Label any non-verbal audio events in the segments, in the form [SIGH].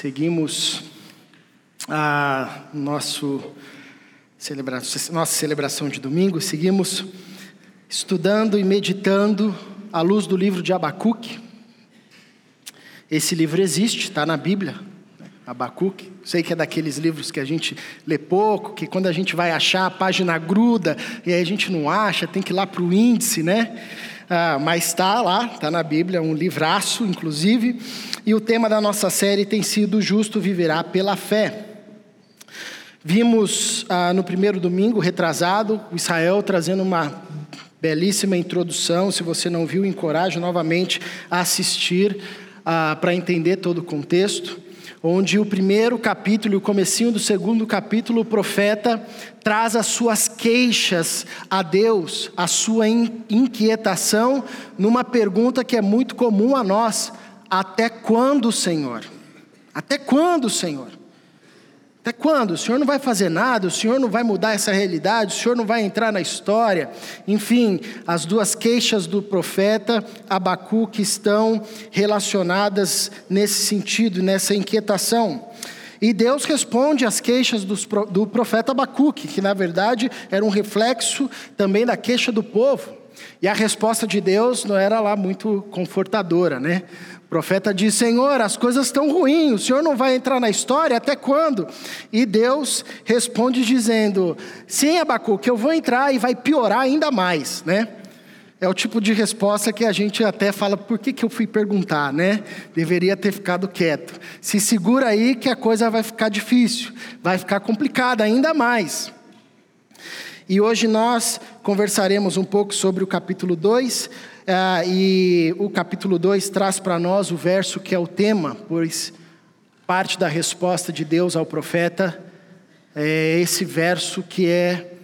Seguimos a nosso celebra nossa celebração de domingo, seguimos estudando e meditando à luz do livro de Abacuque. Esse livro existe, está na Bíblia, Abacuque. Sei que é daqueles livros que a gente lê pouco, que quando a gente vai achar a página gruda e aí a gente não acha, tem que ir lá para o índice, né? Ah, mas está lá, está na Bíblia, um livraço, inclusive. E o tema da nossa série tem sido Justo Viverá pela Fé. Vimos ah, no primeiro domingo, retrasado, o Israel trazendo uma belíssima introdução. Se você não viu, encorajo novamente a assistir ah, para entender todo o contexto onde o primeiro capítulo e o comecinho do segundo capítulo, o profeta traz as suas queixas a Deus, a sua inquietação, numa pergunta que é muito comum a nós: até quando, Senhor? Até quando, Senhor? Até quando? O Senhor não vai fazer nada, o Senhor não vai mudar essa realidade, o Senhor não vai entrar na história. Enfim, as duas queixas do profeta Abacuque estão relacionadas nesse sentido, nessa inquietação. E Deus responde às queixas do profeta Abacuque, que na verdade era um reflexo também da queixa do povo. E a resposta de Deus não era lá muito confortadora, né? O profeta diz: Senhor, as coisas estão ruins, o Senhor não vai entrar na história, até quando? E Deus responde dizendo: Sim, Abacuque, eu vou entrar e vai piorar ainda mais, né? É o tipo de resposta que a gente até fala: por que, que eu fui perguntar, né? Deveria ter ficado quieto. Se segura aí que a coisa vai ficar difícil, vai ficar complicada ainda mais. E hoje nós conversaremos um pouco sobre o capítulo 2, ah, e o capítulo 2 traz para nós o verso que é o tema, pois parte da resposta de Deus ao profeta é esse verso que é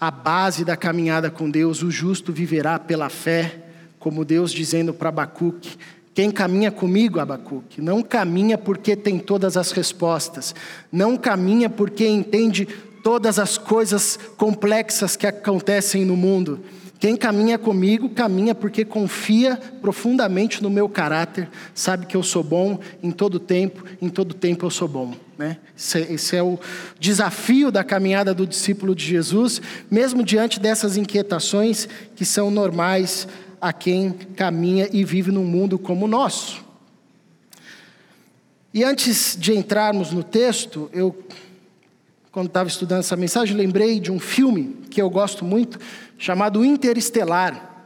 a base da caminhada com Deus: o justo viverá pela fé, como Deus dizendo para Abacuque. Quem caminha comigo, Abacuque, não caminha porque tem todas as respostas, não caminha porque entende todas as coisas complexas que acontecem no mundo quem caminha comigo, caminha porque confia profundamente no meu caráter, sabe que eu sou bom em todo tempo, em todo tempo eu sou bom. Né? Esse, é, esse é o desafio da caminhada do discípulo de Jesus, mesmo diante dessas inquietações que são normais a quem caminha e vive num mundo como o nosso. E antes de entrarmos no texto, eu, quando estava estudando essa mensagem, lembrei de um filme que eu gosto muito, chamado Interestelar,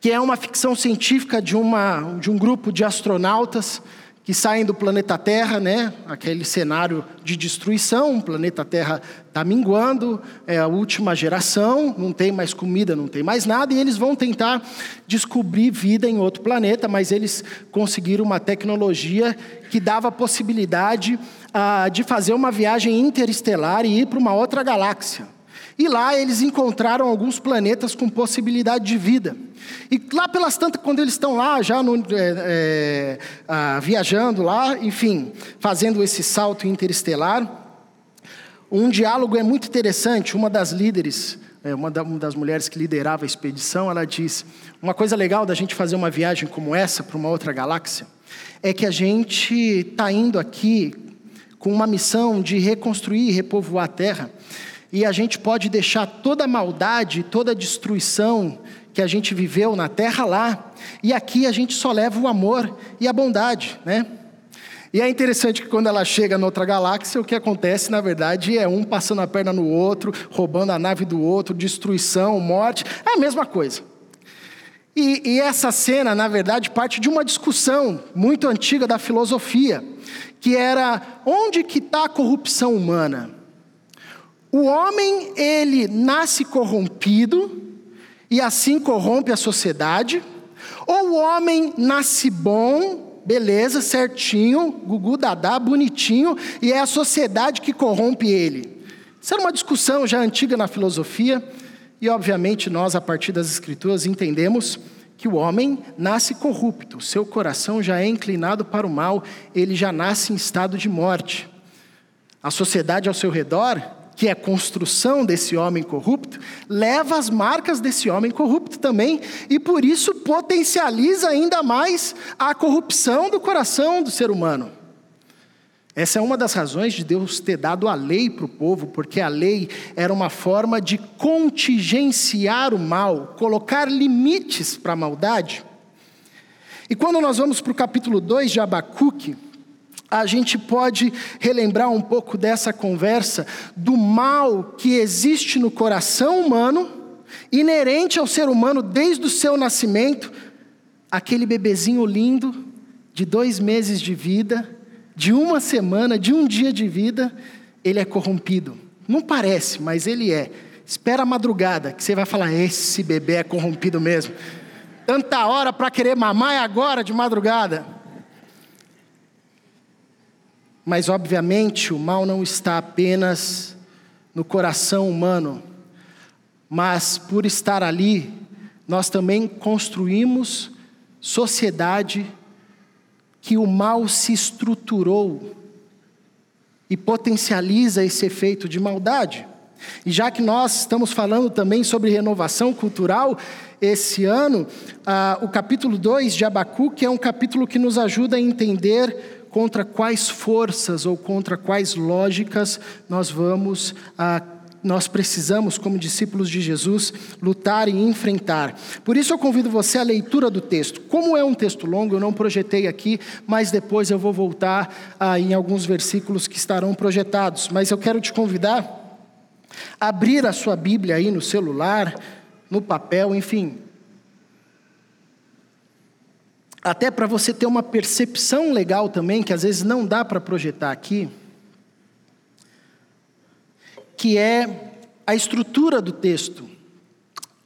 que é uma ficção científica de, uma, de um grupo de astronautas que saem do planeta Terra, né? Aquele cenário de destruição, o planeta Terra está minguando, é a última geração, não tem mais comida, não tem mais nada, e eles vão tentar descobrir vida em outro planeta, mas eles conseguiram uma tecnologia que dava a possibilidade ah, de fazer uma viagem interestelar e ir para uma outra galáxia. E lá eles encontraram alguns planetas com possibilidade de vida. E lá pelas tantas, quando eles estão lá, já no, é, é, ah, viajando lá, enfim, fazendo esse salto interestelar, um diálogo é muito interessante. Uma das líderes, é, uma, da, uma das mulheres que liderava a expedição, ela diz: uma coisa legal da gente fazer uma viagem como essa para uma outra galáxia é que a gente está indo aqui com uma missão de reconstruir e repovoar a Terra e a gente pode deixar toda a maldade, toda a destruição que a gente viveu na terra lá, e aqui a gente só leva o amor e a bondade, né? E é interessante que quando ela chega noutra galáxia, o que acontece, na verdade, é um passando a perna no outro, roubando a nave do outro, destruição, morte, é a mesma coisa. E, e essa cena, na verdade, parte de uma discussão muito antiga da filosofia, que era onde que está a corrupção humana? O homem, ele nasce corrompido e assim corrompe a sociedade, ou o homem nasce bom, beleza, certinho, gugu dadá, bonitinho, e é a sociedade que corrompe ele. Isso era uma discussão já antiga na filosofia, e obviamente nós, a partir das escrituras, entendemos que o homem nasce corrupto, seu coração já é inclinado para o mal, ele já nasce em estado de morte. A sociedade ao seu redor que é construção desse homem corrupto, leva as marcas desse homem corrupto também, e por isso potencializa ainda mais a corrupção do coração do ser humano. Essa é uma das razões de Deus ter dado a lei para o povo, porque a lei era uma forma de contingenciar o mal, colocar limites para a maldade. E quando nós vamos para o capítulo 2 de Abacuque, a gente pode relembrar um pouco dessa conversa do mal que existe no coração humano, inerente ao ser humano desde o seu nascimento, aquele bebezinho lindo, de dois meses de vida, de uma semana, de um dia de vida, ele é corrompido. Não parece, mas ele é. Espera a madrugada, que você vai falar: esse bebê é corrompido mesmo. Tanta hora para querer mamar é agora de madrugada. Mas, obviamente, o mal não está apenas no coração humano, mas por estar ali, nós também construímos sociedade que o mal se estruturou e potencializa esse efeito de maldade. E já que nós estamos falando também sobre renovação cultural, esse ano, ah, o capítulo 2 de Abacuque é um capítulo que nos ajuda a entender contra quais forças ou contra quais lógicas nós vamos ah, nós precisamos, como discípulos de Jesus, lutar e enfrentar. Por isso eu convido você à leitura do texto. Como é um texto longo, eu não projetei aqui, mas depois eu vou voltar ah, em alguns versículos que estarão projetados. Mas eu quero te convidar a abrir a sua Bíblia aí no celular, no papel, enfim. Até para você ter uma percepção legal também, que às vezes não dá para projetar aqui que é a estrutura do texto.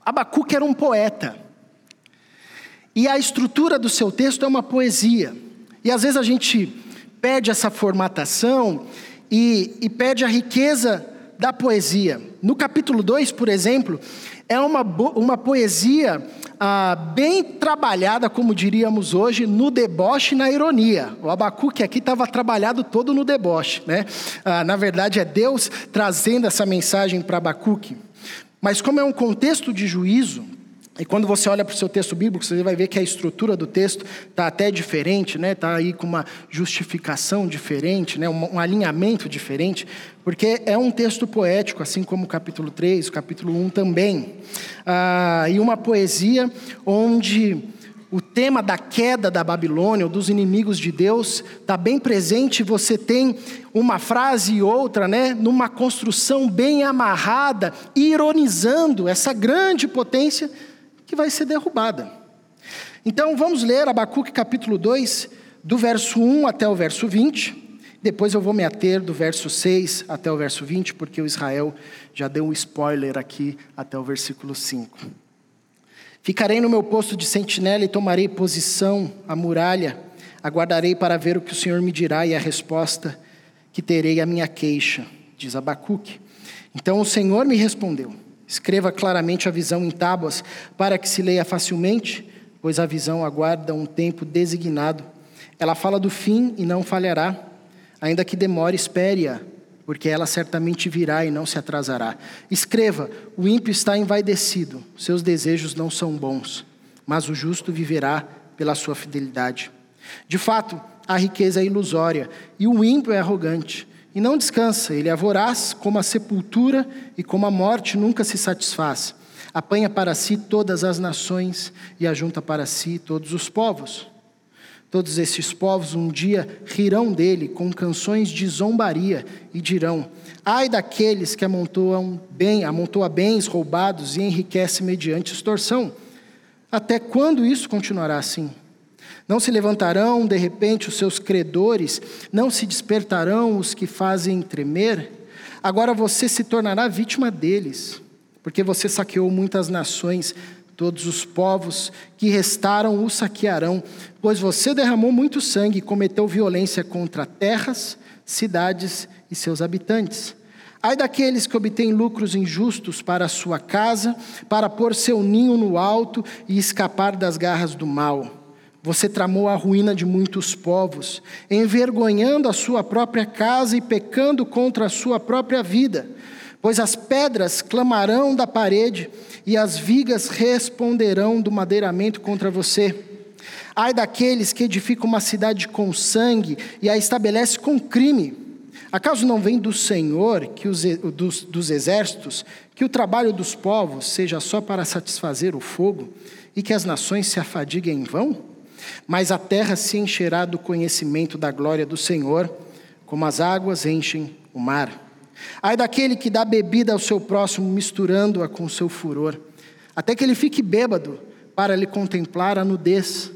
Abacuque era um poeta. E a estrutura do seu texto é uma poesia. E às vezes a gente perde essa formatação e, e perde a riqueza da poesia. No capítulo 2, por exemplo, é uma, uma poesia ah, bem trabalhada, como diríamos hoje, no deboche e na ironia. O Abacuque aqui estava trabalhado todo no deboche. Né? Ah, na verdade, é Deus trazendo essa mensagem para Abacuque. Mas, como é um contexto de juízo, e quando você olha para o seu texto bíblico, você vai ver que a estrutura do texto está até diferente, está né? Tá aí com uma justificação diferente, né? um, um alinhamento diferente, porque é um texto poético, assim como o capítulo 3, o capítulo 1 também. Ah, e uma poesia onde o tema da queda da Babilônia, ou dos inimigos de Deus, está bem presente. Você tem uma frase e outra, né, numa construção bem amarrada, ironizando essa grande potência que vai ser derrubada. Então vamos ler Abacuque capítulo 2, do verso 1 até o verso 20. Depois eu vou me ater do verso 6 até o verso 20, porque o Israel já deu um spoiler aqui até o versículo 5. Ficarei no meu posto de sentinela e tomarei posição à muralha. Aguardarei para ver o que o Senhor me dirá e a resposta que terei à minha queixa, diz Abacuque. Então o Senhor me respondeu. Escreva claramente a visão em tábuas, para que se leia facilmente, pois a visão aguarda um tempo designado. Ela fala do fim e não falhará. Ainda que demore, espere-a, porque ela certamente virá e não se atrasará. Escreva: o ímpio está envaidecido, seus desejos não são bons, mas o justo viverá pela sua fidelidade. De fato, a riqueza é ilusória e o ímpio é arrogante e não descansa, ele é voraz como a sepultura e como a morte nunca se satisfaz. Apanha para si todas as nações e ajunta para si todos os povos. Todos esses povos um dia rirão dele com canções de zombaria e dirão: Ai daqueles que amontoam bem, amontoa bens roubados e enriquece mediante extorsão. Até quando isso continuará assim? Não se levantarão de repente os seus credores, não se despertarão os que fazem tremer. Agora você se tornará vítima deles, porque você saqueou muitas nações, todos os povos que restaram o saquearão, pois você derramou muito sangue e cometeu violência contra terras, cidades e seus habitantes. Ai daqueles que obtêm lucros injustos para a sua casa, para pôr seu ninho no alto e escapar das garras do mal. Você tramou a ruína de muitos povos, envergonhando a sua própria casa e pecando contra a sua própria vida. Pois as pedras clamarão da parede e as vigas responderão do madeiramento contra você. Ai daqueles que edificam uma cidade com sangue e a estabelece com crime. Acaso não vem do Senhor, que os, dos, dos exércitos, que o trabalho dos povos seja só para satisfazer o fogo e que as nações se afadiguem em vão? Mas a terra se encherá do conhecimento da glória do Senhor, como as águas enchem o mar. Ai daquele que dá bebida ao seu próximo, misturando-a com seu furor, até que ele fique bêbado, para lhe contemplar a nudez.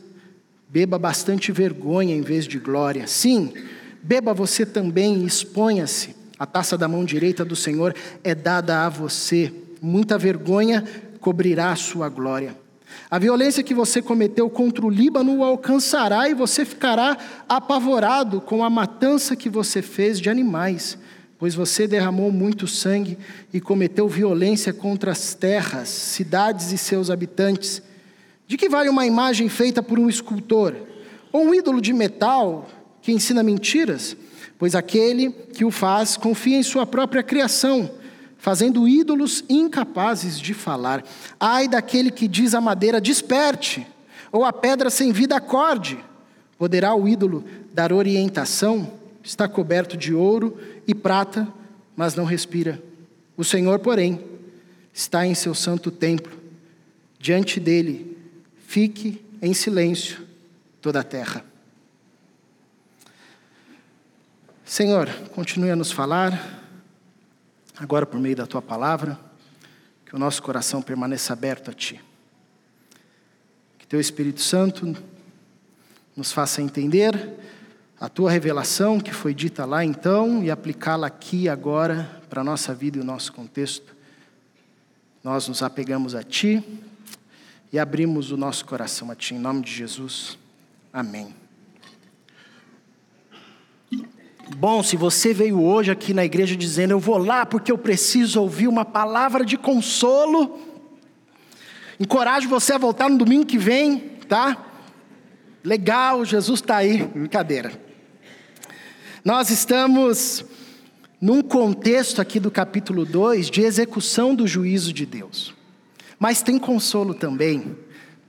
Beba bastante vergonha em vez de glória. Sim, beba você também e exponha-se. A taça da mão direita do Senhor é dada a você. Muita vergonha cobrirá a sua glória. A violência que você cometeu contra o Líbano o alcançará e você ficará apavorado com a matança que você fez de animais, pois você derramou muito sangue e cometeu violência contra as terras, cidades e seus habitantes. De que vale uma imagem feita por um escultor? Ou um ídolo de metal que ensina mentiras? Pois aquele que o faz confia em sua própria criação, fazendo ídolos incapazes de falar. Ai daquele que diz à madeira: desperte, ou a pedra sem vida acorde. Poderá o ídolo dar orientação? Está coberto de ouro e prata, mas não respira. O Senhor, porém, está em seu santo templo. Diante dele Fique em silêncio toda a terra. Senhor, continue a nos falar, agora por meio da tua palavra, que o nosso coração permaneça aberto a ti. Que teu Espírito Santo nos faça entender a tua revelação que foi dita lá então e aplicá-la aqui agora para a nossa vida e o nosso contexto. Nós nos apegamos a ti e abrimos o nosso coração a Ti, em nome de Jesus. Amém. Bom, se você veio hoje aqui na igreja dizendo, eu vou lá porque eu preciso ouvir uma palavra de consolo, encorajo você a voltar no domingo que vem, tá? Legal, Jesus está aí, brincadeira. Nós estamos num contexto aqui do capítulo 2 de execução do juízo de Deus. Mas tem consolo também,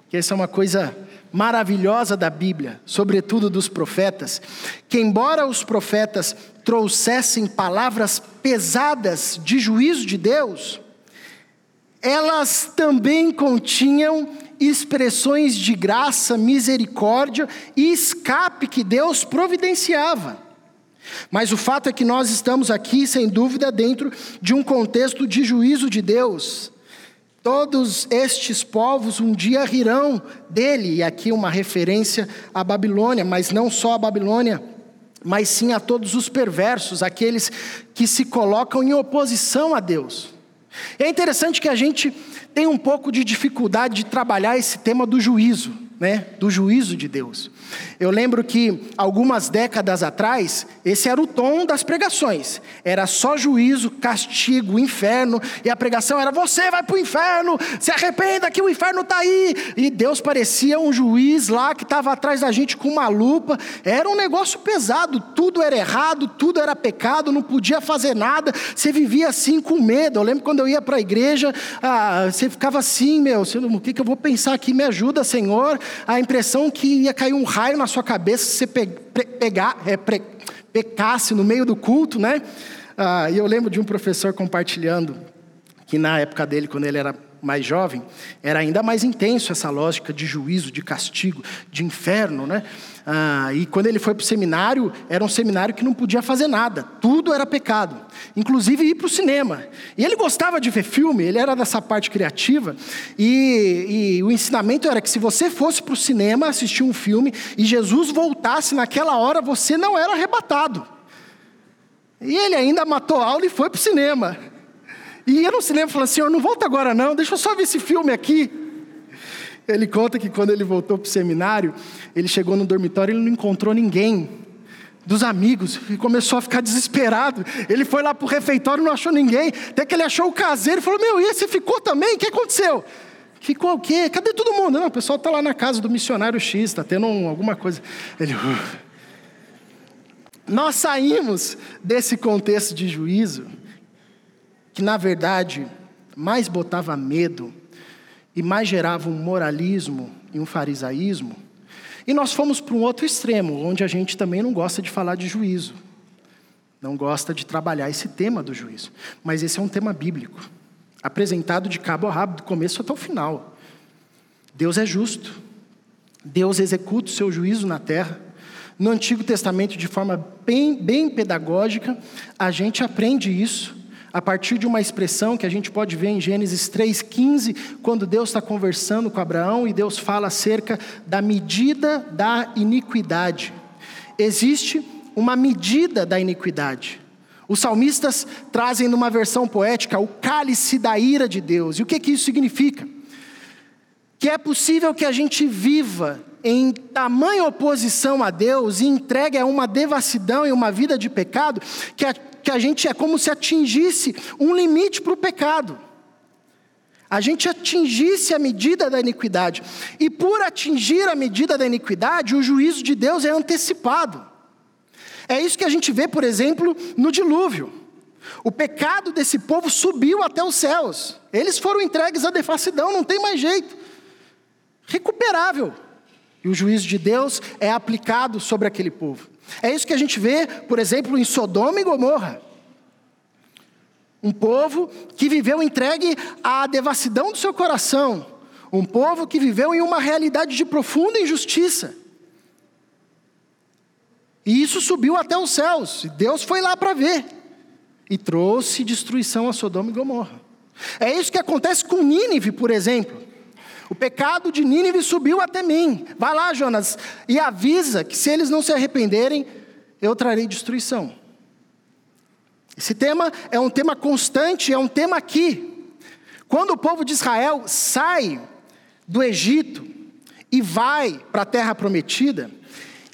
que essa é uma coisa maravilhosa da Bíblia, sobretudo dos profetas, que embora os profetas trouxessem palavras pesadas de juízo de Deus, elas também continham expressões de graça, misericórdia e escape que Deus providenciava. Mas o fato é que nós estamos aqui, sem dúvida, dentro de um contexto de juízo de Deus. Todos estes povos um dia rirão dele, e aqui uma referência à Babilônia, mas não só à Babilônia, mas sim a todos os perversos, aqueles que se colocam em oposição a Deus. É interessante que a gente tem um pouco de dificuldade de trabalhar esse tema do juízo né, do juízo de Deus. Eu lembro que algumas décadas atrás, esse era o tom das pregações. Era só juízo, castigo, inferno, e a pregação era: você vai para o inferno, se arrependa que o inferno está aí. E Deus parecia um juiz lá que estava atrás da gente com uma lupa. Era um negócio pesado, tudo era errado, tudo era pecado, não podia fazer nada. Você vivia assim com medo. Eu lembro quando eu ia para a igreja, ah, você ficava assim, meu, o que, que eu vou pensar aqui? Me ajuda, Senhor a impressão que ia cair um raio na sua cabeça se você pegar, é, pecasse no meio do culto, né? Ah, e eu lembro de um professor compartilhando que na época dele, quando ele era mais jovem, era ainda mais intenso essa lógica de juízo, de castigo, de inferno, né? Ah, e quando ele foi para o seminário, era um seminário que não podia fazer nada, tudo era pecado, inclusive ir para o cinema. E ele gostava de ver filme, ele era dessa parte criativa, e, e ensinamento era que se você fosse para o cinema assistir um filme e Jesus voltasse naquela hora, você não era arrebatado. E ele ainda matou a aula e foi para o cinema. E ia no cinema falando: Senhor, não volta agora não, deixa eu só ver esse filme aqui. Ele conta que quando ele voltou para o seminário, ele chegou no dormitório e não encontrou ninguém dos amigos e começou a ficar desesperado. Ele foi lá para o refeitório e não achou ninguém. Até que ele achou o caseiro e falou: Meu, e esse ficou também? O que aconteceu? Ficou o quê? Cadê todo mundo? Não, o pessoal está lá na casa do missionário X, está tendo um, alguma coisa. Ele. Nós saímos desse contexto de juízo que na verdade mais botava medo e mais gerava um moralismo e um farisaísmo, E nós fomos para um outro extremo, onde a gente também não gosta de falar de juízo, não gosta de trabalhar esse tema do juízo. Mas esse é um tema bíblico, apresentado de cabo a rabo, do começo até o final. Deus é justo, Deus executa o seu juízo na terra. No Antigo Testamento, de forma bem, bem pedagógica, a gente aprende isso a partir de uma expressão que a gente pode ver em Gênesis 3,15, quando Deus está conversando com Abraão e Deus fala acerca da medida da iniquidade. Existe uma medida da iniquidade. Os salmistas trazem numa versão poética o cálice da ira de Deus. E o que, que isso significa? Que é possível que a gente viva em tamanha oposição a Deus e entregue a uma devassidão e uma vida de pecado, que a que a gente é como se atingisse um limite para o pecado. A gente atingisse a medida da iniquidade. E por atingir a medida da iniquidade, o juízo de Deus é antecipado. É isso que a gente vê, por exemplo, no dilúvio. O pecado desse povo subiu até os céus. Eles foram entregues à devassidão, não tem mais jeito. Recuperável. E o juízo de Deus é aplicado sobre aquele povo. É isso que a gente vê, por exemplo, em Sodoma e Gomorra. Um povo que viveu entregue à devassidão do seu coração. Um povo que viveu em uma realidade de profunda injustiça. E isso subiu até os céus. E Deus foi lá para ver. E trouxe destruição a Sodoma e Gomorra. É isso que acontece com Nínive, por exemplo. O pecado de Nínive subiu até mim. Vai lá, Jonas, e avisa que se eles não se arrependerem, eu trarei destruição. Esse tema é um tema constante, é um tema aqui. Quando o povo de Israel sai do Egito e vai para a terra prometida,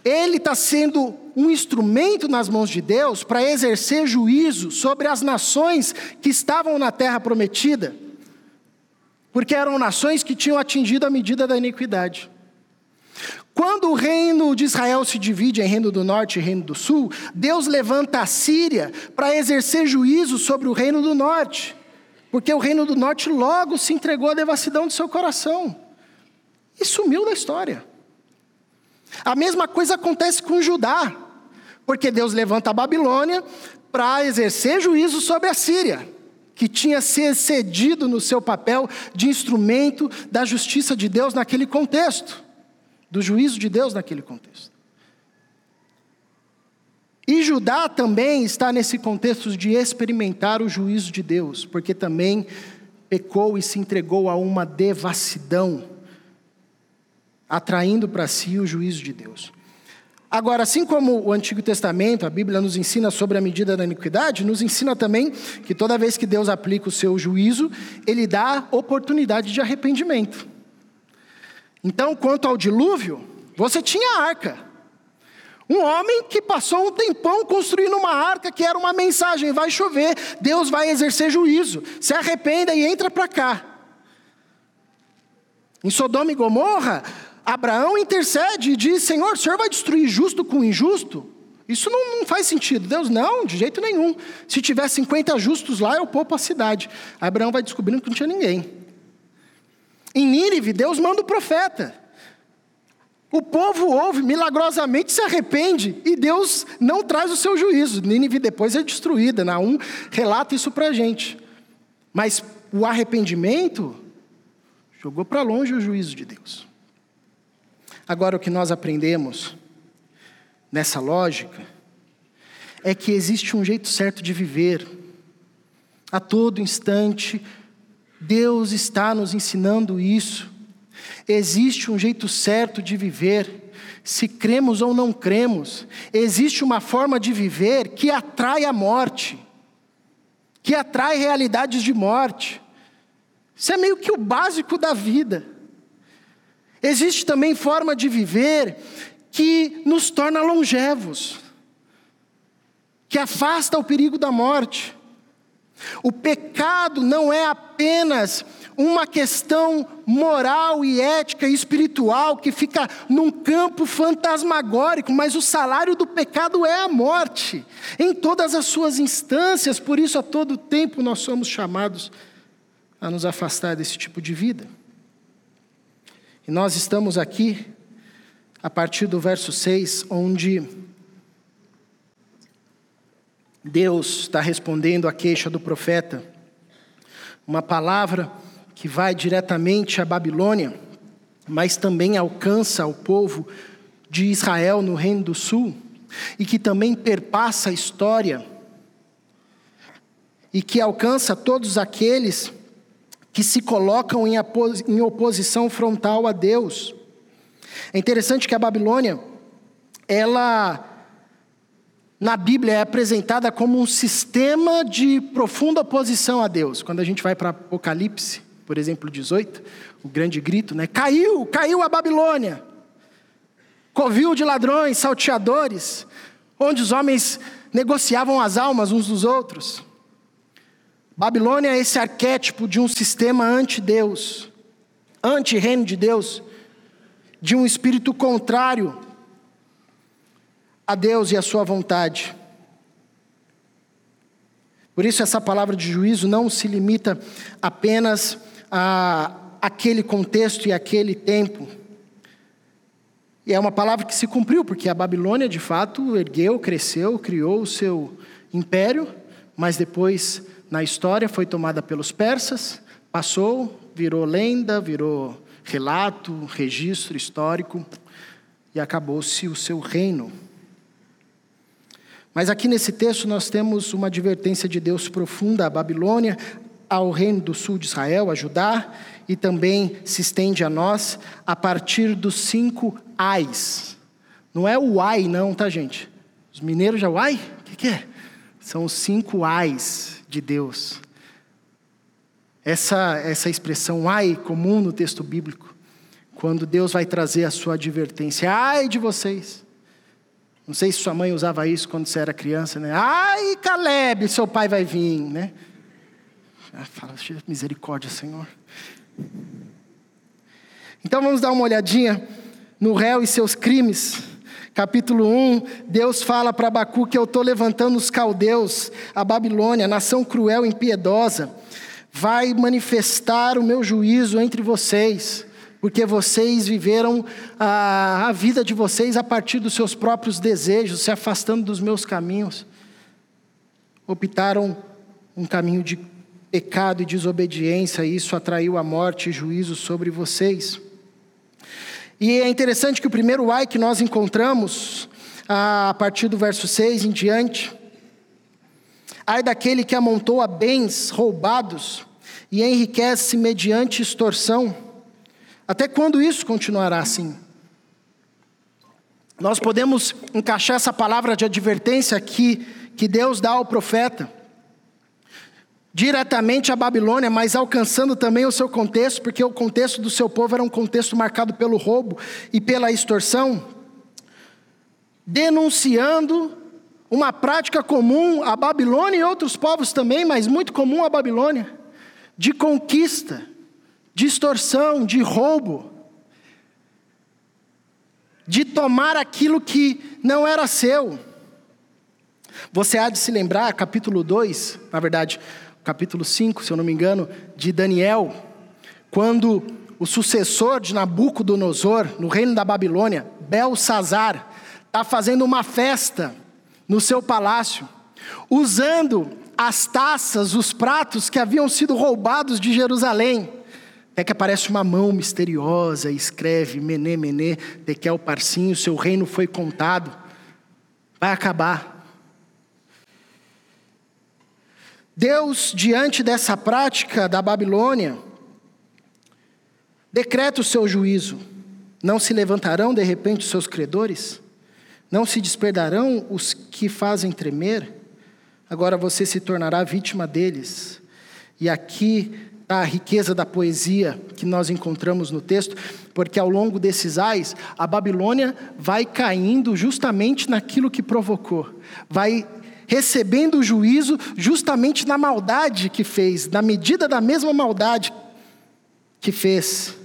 ele está sendo um instrumento nas mãos de Deus para exercer juízo sobre as nações que estavam na terra prometida porque eram nações que tinham atingido a medida da iniquidade. Quando o reino de Israel se divide em reino do norte e reino do sul, Deus levanta a Síria para exercer juízo sobre o reino do norte, porque o reino do norte logo se entregou à devassidão do seu coração e sumiu da história. A mesma coisa acontece com Judá, porque Deus levanta a Babilônia para exercer juízo sobre a Síria que tinha se excedido no seu papel de instrumento da justiça de Deus naquele contexto, do juízo de Deus naquele contexto. E Judá também está nesse contexto de experimentar o juízo de Deus, porque também pecou e se entregou a uma devassidão, atraindo para si o juízo de Deus. Agora, assim como o Antigo Testamento, a Bíblia nos ensina sobre a medida da iniquidade, nos ensina também que toda vez que Deus aplica o seu juízo, ele dá oportunidade de arrependimento. Então, quanto ao dilúvio, você tinha a arca. Um homem que passou um tempão construindo uma arca que era uma mensagem: vai chover, Deus vai exercer juízo, se arrependa e entra para cá. Em Sodoma e Gomorra, Abraão intercede e diz: Senhor, o senhor vai destruir justo com injusto? Isso não, não, faz sentido. Deus, não, de jeito nenhum. Se tiver 50 justos lá, eu poupo a cidade. Abraão vai descobrindo que não tinha ninguém. Em Nínive, Deus manda o profeta. O povo ouve, milagrosamente se arrepende e Deus não traz o seu juízo. Nínive depois é destruída. Naum relata isso para a gente. Mas o arrependimento jogou para longe o juízo de Deus. Agora, o que nós aprendemos nessa lógica é que existe um jeito certo de viver. A todo instante, Deus está nos ensinando isso. Existe um jeito certo de viver, se cremos ou não cremos. Existe uma forma de viver que atrai a morte, que atrai realidades de morte. Isso é meio que o básico da vida. Existe também forma de viver que nos torna longevos, que afasta o perigo da morte. O pecado não é apenas uma questão moral e ética e espiritual que fica num campo fantasmagórico, mas o salário do pecado é a morte, em todas as suas instâncias, por isso a todo tempo nós somos chamados a nos afastar desse tipo de vida. E nós estamos aqui a partir do verso 6, onde Deus está respondendo à queixa do profeta. Uma palavra que vai diretamente à Babilônia, mas também alcança o povo de Israel no Reino do Sul, e que também perpassa a história, e que alcança todos aqueles que se colocam em oposição frontal a Deus. É interessante que a Babilônia, ela na Bíblia é apresentada como um sistema de profunda oposição a Deus. Quando a gente vai para Apocalipse, por exemplo, 18, o grande grito, né? Caiu, caiu a Babilônia. Covil de ladrões, salteadores, onde os homens negociavam as almas uns dos outros. Babilônia é esse arquétipo de um sistema anti-Deus, anti-reino de Deus, de um espírito contrário a Deus e a sua vontade. Por isso, essa palavra de juízo não se limita apenas a aquele contexto e aquele tempo. E é uma palavra que se cumpriu, porque a Babilônia, de fato, ergueu, cresceu, criou o seu império, mas depois, na história, foi tomada pelos persas, passou, virou lenda, virou relato, registro histórico, e acabou-se o seu reino. Mas aqui nesse texto nós temos uma advertência de Deus profunda à Babilônia, ao reino do sul de Israel, a Judá, e também se estende a nós a partir dos cinco ais. Não é o ai, não, tá, gente? Os mineiros já, ai? O que, que é? São os cinco ais de Deus. Essa, essa expressão ai, comum no texto bíblico, quando Deus vai trazer a sua advertência: ai de vocês não sei se sua mãe usava isso quando você era criança, né? Ai, Caleb, seu pai vai vir, né? Fala, misericórdia, Senhor. Então vamos dar uma olhadinha no réu e seus crimes. Capítulo 1, Deus fala para Abacu que eu estou levantando os caldeus, a Babilônia, nação cruel e impiedosa, vai manifestar o meu juízo entre vocês porque vocês viveram a, a, vida de vocês a partir dos seus próprios desejos, se afastando dos meus caminhos. Optaram um caminho de pecado e desobediência, e isso atraiu a morte e juízo sobre vocês. E é interessante que o primeiro ai que nós encontramos, a partir do verso 6 em diante, ai daquele que amontoa bens roubados e enriquece mediante extorsão até quando isso continuará assim? Nós podemos encaixar essa palavra de advertência que, que Deus dá ao profeta, diretamente à Babilônia, mas alcançando também o seu contexto, porque o contexto do seu povo era um contexto marcado pelo roubo e pela extorsão, denunciando uma prática comum à Babilônia e outros povos também, mas muito comum à Babilônia, de conquista de extorsão, de roubo, de tomar aquilo que não era seu. Você há de se lembrar, capítulo 2, na verdade, capítulo 5, se eu não me engano, de Daniel, quando o sucessor de Nabucodonosor, no reino da Babilônia, Belsazar, está fazendo uma festa no seu palácio, usando as taças, os pratos que haviam sido roubados de Jerusalém. Até que aparece uma mão misteriosa e escreve: Menê, Menê, Tekel Parcinho, seu reino foi contado, vai acabar. Deus, diante dessa prática da Babilônia, decreta o seu juízo. Não se levantarão de repente os seus credores? Não se desperdarão os que fazem tremer? Agora você se tornará vítima deles. E aqui a riqueza da poesia que nós encontramos no texto, porque ao longo desses ais, a Babilônia vai caindo justamente naquilo que provocou, vai recebendo o juízo justamente na maldade que fez, na medida da mesma maldade que fez.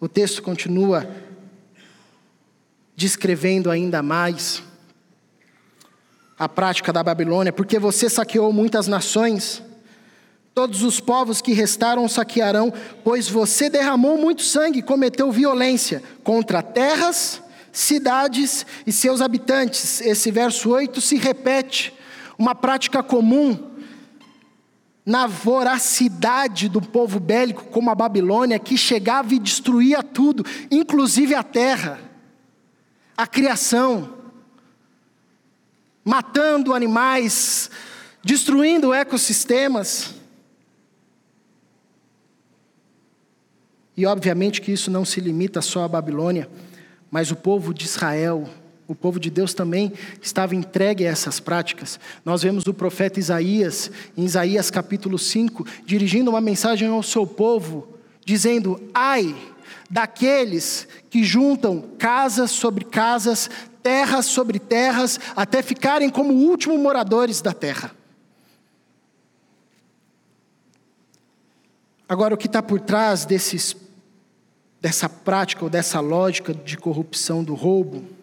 O texto continua descrevendo ainda mais a prática da Babilônia, porque você saqueou muitas nações Todos os povos que restaram saquearão, pois você derramou muito sangue cometeu violência contra terras, cidades e seus habitantes. Esse verso 8 se repete, uma prática comum na voracidade do povo bélico, como a Babilônia, que chegava e destruía tudo, inclusive a terra, a criação, matando animais, destruindo ecossistemas. E obviamente que isso não se limita só à Babilônia, mas o povo de Israel, o povo de Deus também estava entregue a essas práticas. Nós vemos o profeta Isaías, em Isaías capítulo 5, dirigindo uma mensagem ao seu povo, dizendo: Ai daqueles que juntam casas sobre casas, terras sobre terras, até ficarem como últimos moradores da terra. Agora, o que está por trás desses, dessa prática ou dessa lógica de corrupção do roubo?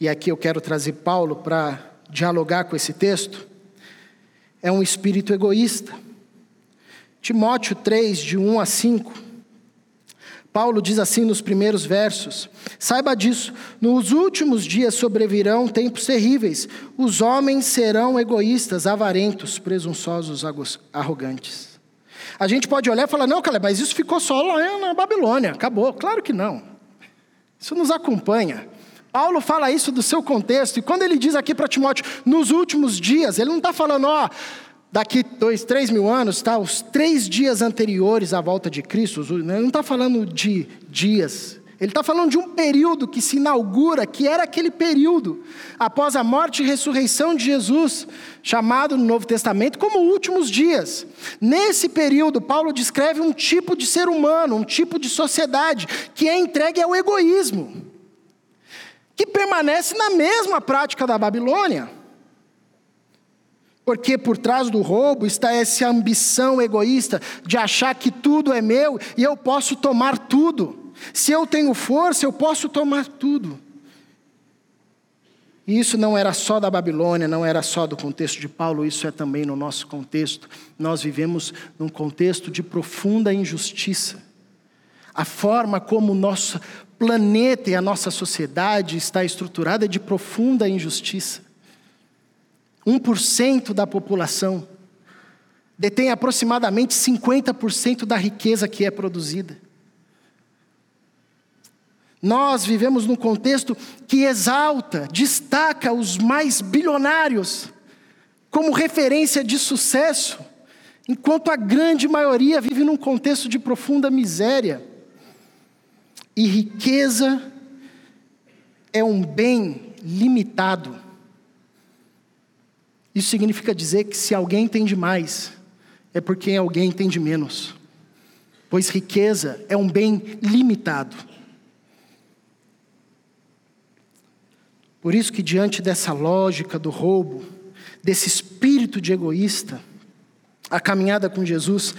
E aqui eu quero trazer Paulo para dialogar com esse texto. É um espírito egoísta. Timóteo 3, de 1 a 5. Paulo diz assim nos primeiros versos: Saiba disso, nos últimos dias sobrevirão tempos terríveis. Os homens serão egoístas, avarentos, presunçosos, arrogantes. A gente pode olhar e falar: não, Caleb, mas isso ficou só lá na Babilônia, acabou. Claro que não. Isso nos acompanha. Paulo fala isso do seu contexto, e quando ele diz aqui para Timóteo, nos últimos dias, ele não está falando, ó, daqui dois, três mil anos, tá? Os três dias anteriores à volta de Cristo. Ele não está falando de dias. Ele está falando de um período que se inaugura, que era aquele período após a morte e ressurreição de Jesus, chamado no Novo Testamento como últimos dias. Nesse período, Paulo descreve um tipo de ser humano, um tipo de sociedade que é entregue ao egoísmo, que permanece na mesma prática da Babilônia. Porque por trás do roubo está essa ambição egoísta de achar que tudo é meu e eu posso tomar tudo. Se eu tenho força, eu posso tomar tudo. E isso não era só da Babilônia, não era só do contexto de Paulo, isso é também no nosso contexto. Nós vivemos num contexto de profunda injustiça. A forma como nosso planeta e a nossa sociedade está estruturada de profunda injustiça. 1% da população detém aproximadamente 50% da riqueza que é produzida. Nós vivemos num contexto que exalta, destaca os mais bilionários como referência de sucesso, enquanto a grande maioria vive num contexto de profunda miséria. E riqueza é um bem limitado. Isso significa dizer que se alguém tem demais, é porque alguém tem de menos. Pois riqueza é um bem limitado. Por isso que diante dessa lógica do roubo, desse espírito de egoísta, a caminhada com Jesus,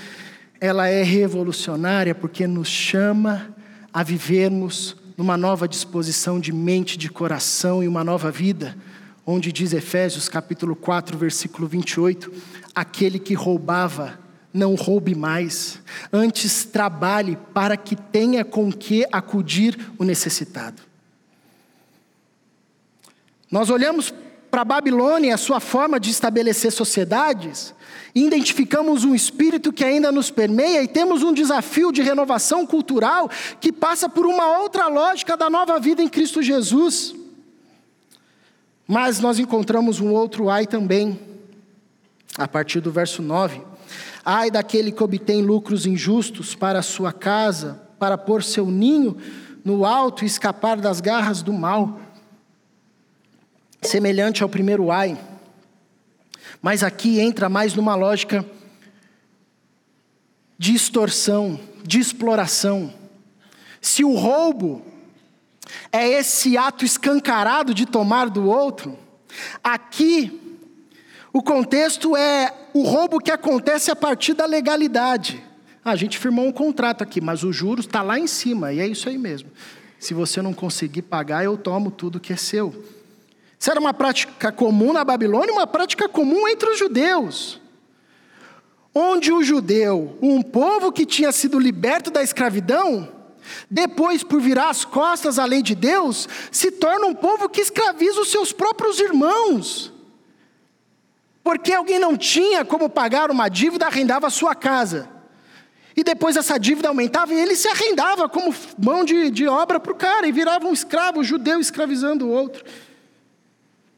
ela é revolucionária porque nos chama a vivermos numa nova disposição de mente, de coração e uma nova vida onde diz Efésios capítulo 4, versículo 28, aquele que roubava, não roube mais, antes trabalhe para que tenha com que acudir o necessitado. Nós olhamos para a Babilônia a sua forma de estabelecer sociedades, identificamos um espírito que ainda nos permeia e temos um desafio de renovação cultural que passa por uma outra lógica da nova vida em Cristo Jesus. Mas nós encontramos um outro ai também, a partir do verso 9. Ai daquele que obtém lucros injustos para a sua casa, para pôr seu ninho no alto e escapar das garras do mal. Semelhante ao primeiro ai. Mas aqui entra mais numa lógica de extorsão, de exploração. Se o roubo é esse ato escancarado de tomar do outro. Aqui, o contexto é o roubo que acontece a partir da legalidade. Ah, a gente firmou um contrato aqui, mas o juros está lá em cima, e é isso aí mesmo. Se você não conseguir pagar, eu tomo tudo que é seu. Isso era uma prática comum na Babilônia, uma prática comum entre os judeus. Onde o judeu, um povo que tinha sido liberto da escravidão, depois, por virar as costas à lei de Deus, se torna um povo que escraviza os seus próprios irmãos. Porque alguém não tinha como pagar uma dívida, arrendava a sua casa. E depois essa dívida aumentava e ele se arrendava como mão de, de obra para o cara e virava um escravo, judeu escravizando o outro.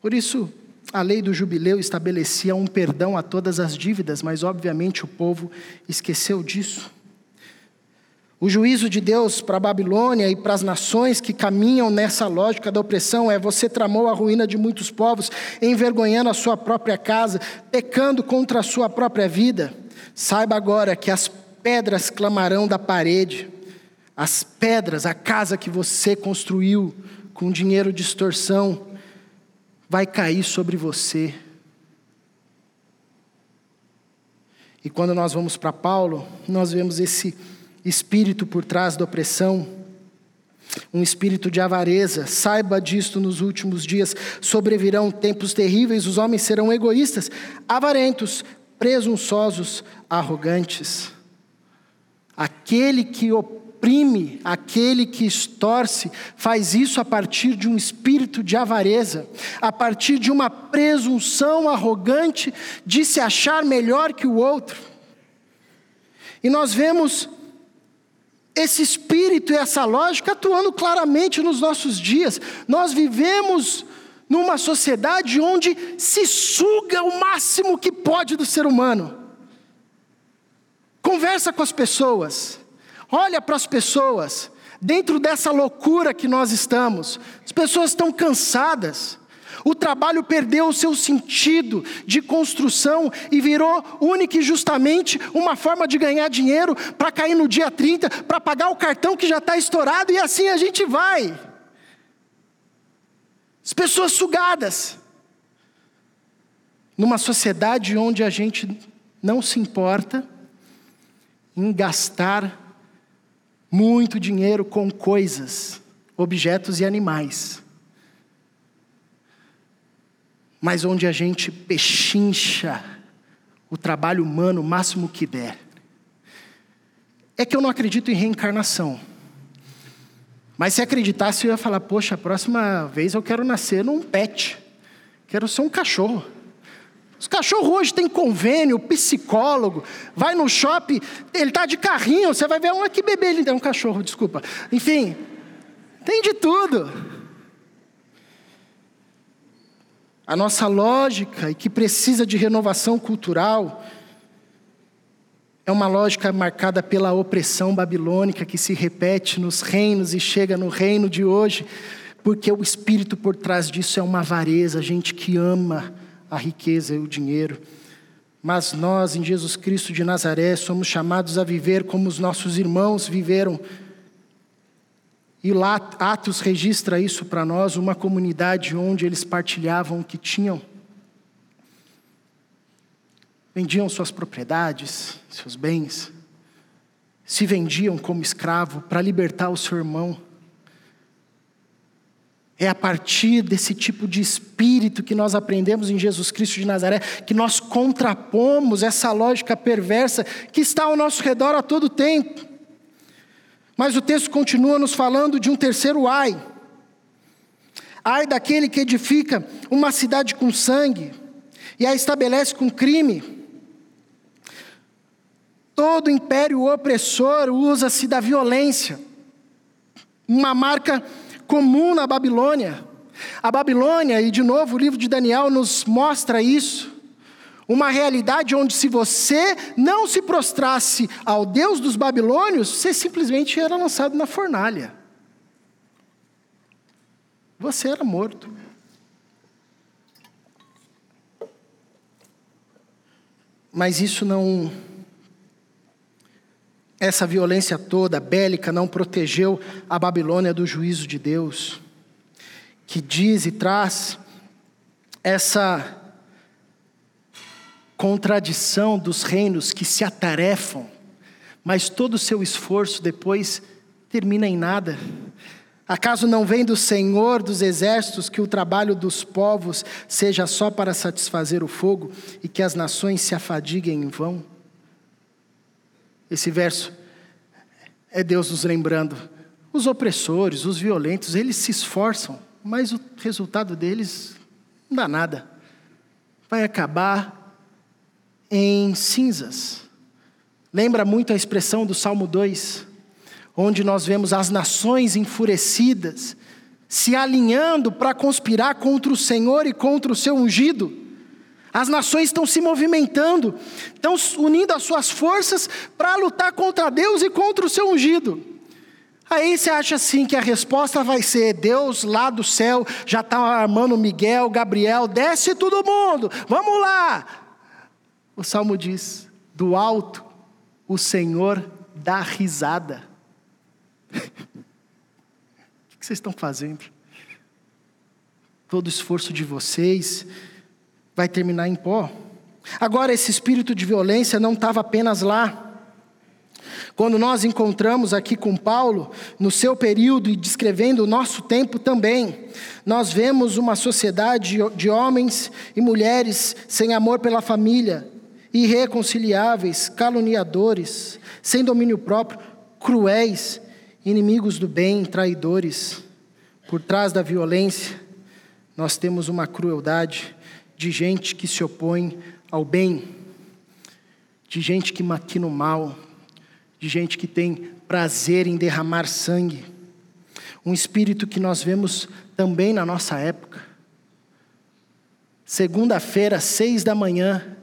Por isso, a lei do jubileu estabelecia um perdão a todas as dívidas, mas obviamente o povo esqueceu disso. O juízo de Deus para a Babilônia e para as nações que caminham nessa lógica da opressão é: você tramou a ruína de muitos povos, envergonhando a sua própria casa, pecando contra a sua própria vida. Saiba agora que as pedras clamarão da parede, as pedras, a casa que você construiu com dinheiro de extorsão, vai cair sobre você. E quando nós vamos para Paulo, nós vemos esse espírito por trás da opressão, um espírito de avareza. Saiba disto nos últimos dias. Sobrevirão tempos terríveis, os homens serão egoístas, avarentos, presunçosos, arrogantes. Aquele que oprime, aquele que extorce, faz isso a partir de um espírito de avareza, a partir de uma presunção arrogante de se achar melhor que o outro. E nós vemos esse espírito e essa lógica atuando claramente nos nossos dias. Nós vivemos numa sociedade onde se suga o máximo que pode do ser humano. Conversa com as pessoas, olha para as pessoas, dentro dessa loucura que nós estamos, as pessoas estão cansadas. O trabalho perdeu o seu sentido de construção e virou única e justamente uma forma de ganhar dinheiro para cair no dia 30, para pagar o cartão que já está estourado e assim a gente vai. As pessoas sugadas. Numa sociedade onde a gente não se importa em gastar muito dinheiro com coisas, objetos e animais mas onde a gente pechincha o trabalho humano o máximo que der. É que eu não acredito em reencarnação. Mas se acreditasse, eu ia falar: poxa, a próxima vez eu quero nascer num pet, quero ser um cachorro. Os cachorros hoje têm convênio, psicólogo, vai no shopping, ele está de carrinho, você vai ver um aqui bebê, ele é um cachorro, desculpa. Enfim, tem de tudo. a nossa lógica e que precisa de renovação cultural, é uma lógica marcada pela opressão babilônica que se repete nos reinos e chega no reino de hoje, porque o espírito por trás disso é uma avareza, gente que ama a riqueza e o dinheiro. Mas nós, em Jesus Cristo de Nazaré, somos chamados a viver como os nossos irmãos viveram e lá Atos registra isso para nós, uma comunidade onde eles partilhavam o que tinham. Vendiam suas propriedades, seus bens, se vendiam como escravo para libertar o seu irmão. É a partir desse tipo de espírito que nós aprendemos em Jesus Cristo de Nazaré, que nós contrapomos essa lógica perversa que está ao nosso redor a todo tempo. Mas o texto continua nos falando de um terceiro ai. Ai daquele que edifica uma cidade com sangue e a estabelece com crime. Todo império opressor usa-se da violência, uma marca comum na Babilônia. A Babilônia, e de novo o livro de Daniel nos mostra isso, uma realidade onde, se você não se prostrasse ao Deus dos babilônios, você simplesmente era lançado na fornalha. Você era morto. Mas isso não. Essa violência toda, bélica, não protegeu a Babilônia do juízo de Deus, que diz e traz essa contradição dos reinos que se atarefam, mas todo o seu esforço depois termina em nada. Acaso não vem do Senhor dos exércitos que o trabalho dos povos seja só para satisfazer o fogo e que as nações se afadiguem em vão? Esse verso é Deus nos lembrando Os opressores, os violentos, eles se esforçam, mas o resultado deles não dá nada. Vai acabar em cinzas. Lembra muito a expressão do Salmo 2, onde nós vemos as nações enfurecidas, se alinhando para conspirar contra o Senhor e contra o seu ungido. As nações estão se movimentando, estão unindo as suas forças para lutar contra Deus e contra o seu ungido. Aí você acha assim que a resposta vai ser: Deus lá do céu já está armando Miguel, Gabriel, desce todo mundo, vamos lá. O salmo diz: do alto o Senhor dá risada. [LAUGHS] o que vocês estão fazendo? Todo o esforço de vocês vai terminar em pó. Agora, esse espírito de violência não estava apenas lá. Quando nós encontramos aqui com Paulo, no seu período e descrevendo o nosso tempo também, nós vemos uma sociedade de homens e mulheres sem amor pela família, irreconciliáveis, caluniadores, sem domínio próprio, cruéis, inimigos do bem, traidores. Por trás da violência, nós temos uma crueldade de gente que se opõe ao bem, de gente que maquina o mal, de gente que tem prazer em derramar sangue. Um espírito que nós vemos também na nossa época. Segunda-feira, seis da manhã,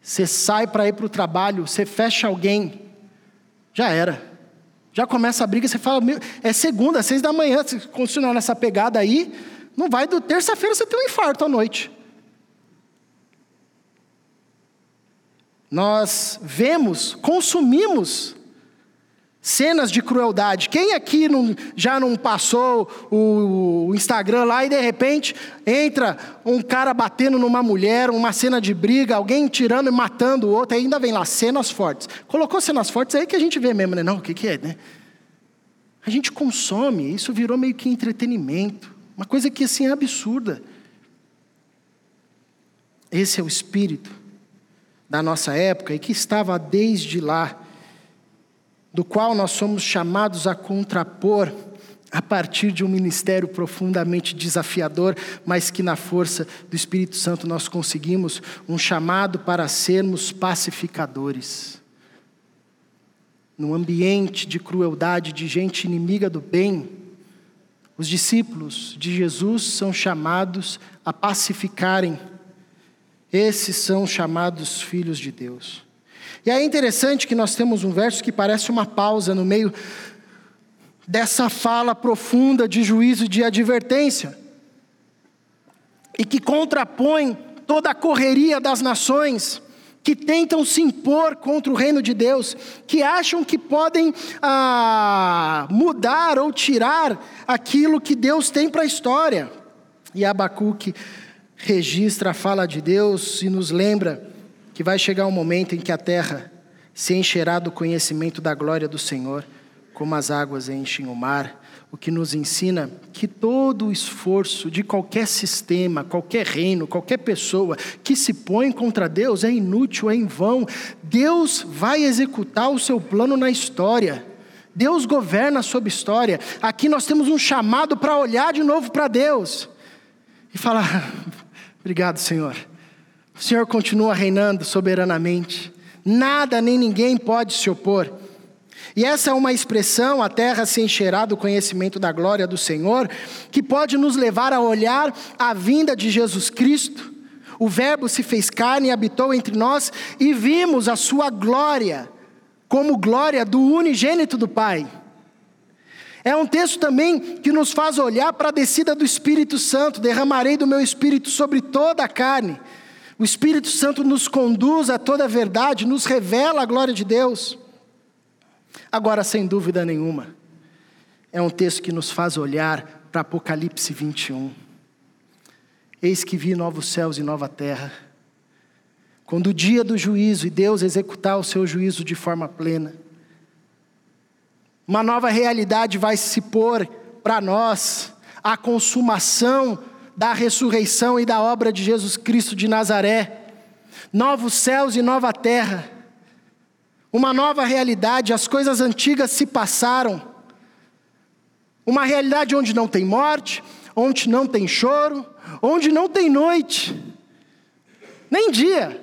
você sai para ir para o trabalho, você fecha alguém, já era. Já começa a briga, você fala, é segunda, seis da manhã, se continuar nessa pegada aí, não vai do terça-feira você tem um infarto à noite. Nós vemos, consumimos cenas de crueldade. Quem aqui não, já não passou o, Instagram lá e de repente entra um cara batendo numa mulher, uma cena de briga, alguém tirando e matando o outro, ainda vem lá cenas fortes. Colocou cenas fortes aí que a gente vê mesmo, né? Não, o que, que é, né? A gente consome, isso virou meio que entretenimento, uma coisa que assim é absurda. Esse é o espírito da nossa época e que estava desde lá, do qual nós somos chamados a contrapor a partir de um ministério profundamente desafiador, mas que na força do Espírito Santo nós conseguimos um chamado para sermos pacificadores. Num ambiente de crueldade, de gente inimiga do bem, os discípulos de Jesus são chamados a pacificarem esses são chamados filhos de Deus. E é interessante que nós temos um verso que parece uma pausa no meio dessa fala profunda de juízo e de advertência, e que contrapõe toda a correria das nações que tentam se impor contra o reino de Deus, que acham que podem ah, mudar ou tirar aquilo que Deus tem para a história. E Abacuque registra a fala de Deus e nos lembra que vai chegar um momento em que a terra se encherá do conhecimento da glória do Senhor, como as águas enchem o mar, o que nos ensina que todo o esforço de qualquer sistema, qualquer reino, qualquer pessoa que se põe contra Deus é inútil, é em vão. Deus vai executar o seu plano na história. Deus governa sobre história. Aqui nós temos um chamado para olhar de novo para Deus e falar: Obrigado, Senhor. O Senhor continua reinando soberanamente. Nada nem ninguém pode se opor. E essa é uma expressão, a terra se encherá do conhecimento da glória do Senhor, que pode nos levar a olhar a vinda de Jesus Cristo. O Verbo se fez carne e habitou entre nós, e vimos a sua glória, como glória do unigênito do Pai. É um texto também que nos faz olhar para a descida do Espírito Santo. Derramarei do meu Espírito sobre toda a carne. O Espírito Santo nos conduz a toda a verdade, nos revela a glória de Deus. Agora, sem dúvida nenhuma, é um texto que nos faz olhar para Apocalipse 21. Eis que vi novos céus e nova terra. Quando o dia do juízo e Deus executar o seu juízo de forma plena, uma nova realidade vai se pôr para nós, a consumação da ressurreição e da obra de Jesus Cristo de Nazaré. Novos céus e nova terra. Uma nova realidade, as coisas antigas se passaram. Uma realidade onde não tem morte, onde não tem choro, onde não tem noite, nem dia.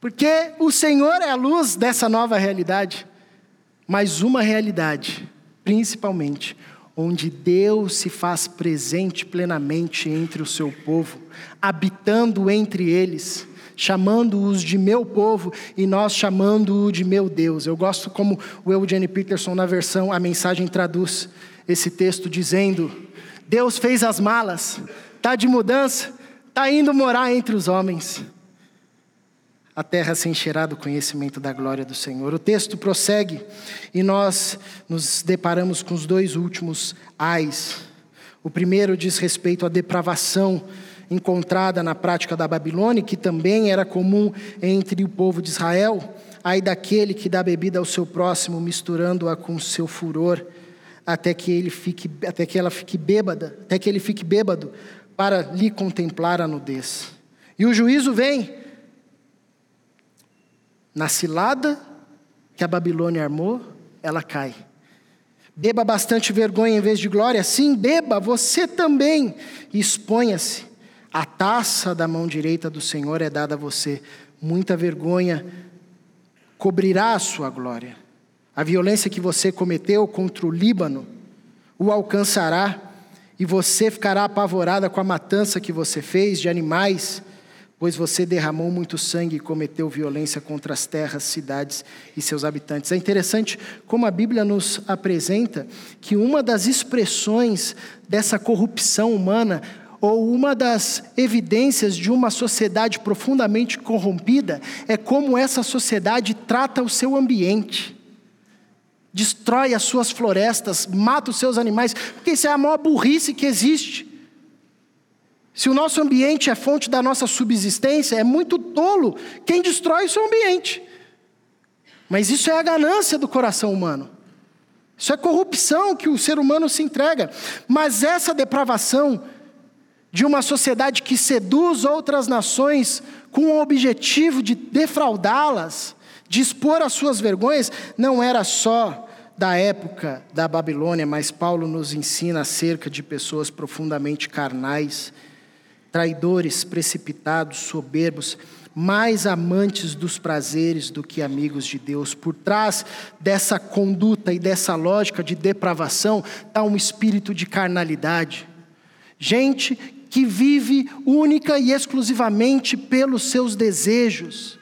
Porque o Senhor é a luz dessa nova realidade. Mas uma realidade, principalmente, onde Deus se faz presente plenamente entre o seu povo, habitando entre eles, chamando-os de meu povo e nós chamando-o de meu Deus. Eu gosto como o Eugene Peterson, na versão A Mensagem, traduz esse texto dizendo: Deus fez as malas, está de mudança, está indo morar entre os homens a terra se encherá do conhecimento da glória do Senhor. O texto prossegue e nós nos deparamos com os dois últimos ais. O primeiro diz respeito à depravação encontrada na prática da Babilônia, que também era comum entre o povo de Israel, ai daquele que dá bebida ao seu próximo, misturando-a com seu furor, até que ele fique, até que ela fique bêbada, até que ele fique bêbado, para lhe contemplar a nudez. E o juízo vem na cilada que a Babilônia armou, ela cai. Beba bastante vergonha em vez de glória, sim, beba você também, exponha-se. A taça da mão direita do Senhor é dada a você. Muita vergonha cobrirá a sua glória. A violência que você cometeu contra o Líbano o alcançará, e você ficará apavorada com a matança que você fez de animais pois você derramou muito sangue e cometeu violência contra as terras, cidades e seus habitantes. É interessante como a Bíblia nos apresenta que uma das expressões dessa corrupção humana, ou uma das evidências de uma sociedade profundamente corrompida, é como essa sociedade trata o seu ambiente. Destrói as suas florestas, mata os seus animais, porque isso é a maior burrice que existe. Se o nosso ambiente é fonte da nossa subsistência, é muito tolo quem destrói o seu ambiente. Mas isso é a ganância do coração humano. Isso é corrupção que o ser humano se entrega. Mas essa depravação de uma sociedade que seduz outras nações com o objetivo de defraudá-las, de expor as suas vergonhas, não era só da época da Babilônia, mas Paulo nos ensina acerca de pessoas profundamente carnais traidores, precipitados, soberbos, mais amantes dos prazeres do que amigos de Deus. Por trás dessa conduta e dessa lógica de depravação está um espírito de carnalidade. Gente que vive única e exclusivamente pelos seus desejos.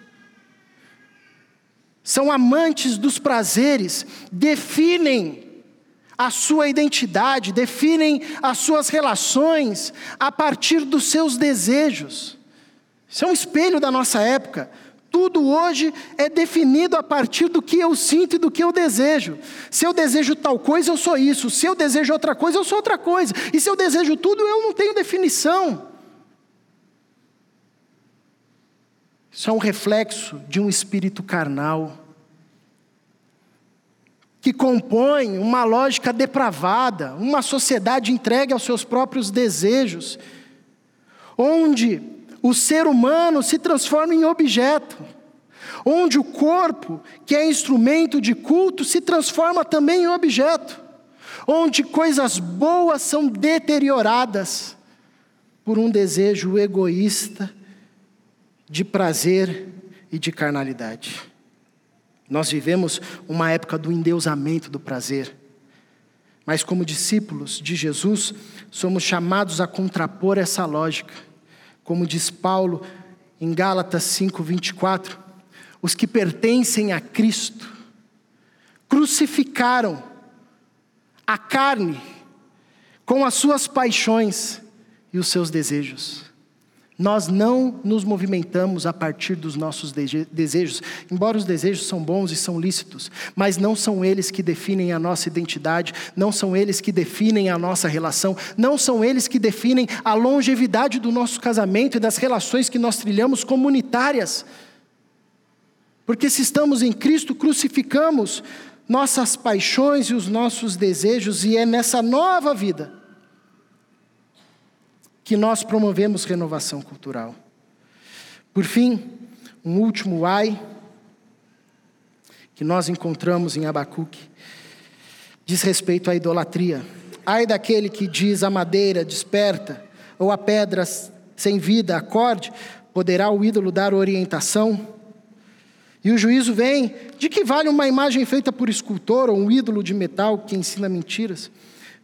São amantes dos prazeres, definem a sua identidade, definem as suas relações a partir dos seus desejos. Isso é um espelho da nossa época. Tudo hoje é definido a partir do que eu sinto e do que eu desejo. Se eu desejo tal coisa, eu sou isso. Se eu desejo outra coisa, eu sou outra coisa. E se eu desejo tudo, eu não tenho definição. Isso é um reflexo de um espírito carnal que compõe uma lógica depravada, uma sociedade entregue aos seus próprios desejos, onde o ser humano se transforma em objeto, onde o corpo, que é instrumento de culto, se transforma também em objeto, onde coisas boas são deterioradas por um desejo egoísta de prazer e de carnalidade. Nós vivemos uma época do endeusamento do prazer. Mas, como discípulos de Jesus, somos chamados a contrapor essa lógica. Como diz Paulo em Gálatas 5:24, os que pertencem a Cristo crucificaram a carne com as suas paixões e os seus desejos. Nós não nos movimentamos a partir dos nossos desejos, embora os desejos são bons e são lícitos, mas não são eles que definem a nossa identidade, não são eles que definem a nossa relação, não são eles que definem a longevidade do nosso casamento e das relações que nós trilhamos comunitárias. Porque se estamos em Cristo, crucificamos nossas paixões e os nossos desejos, e é nessa nova vida que nós promovemos renovação cultural. Por fim, um último ai que nós encontramos em Abacuque. diz respeito à idolatria. Ai daquele que diz a madeira desperta, ou a pedra sem vida acorde, poderá o ídolo dar orientação? E o juízo vem: de que vale uma imagem feita por escultor ou um ídolo de metal que ensina mentiras?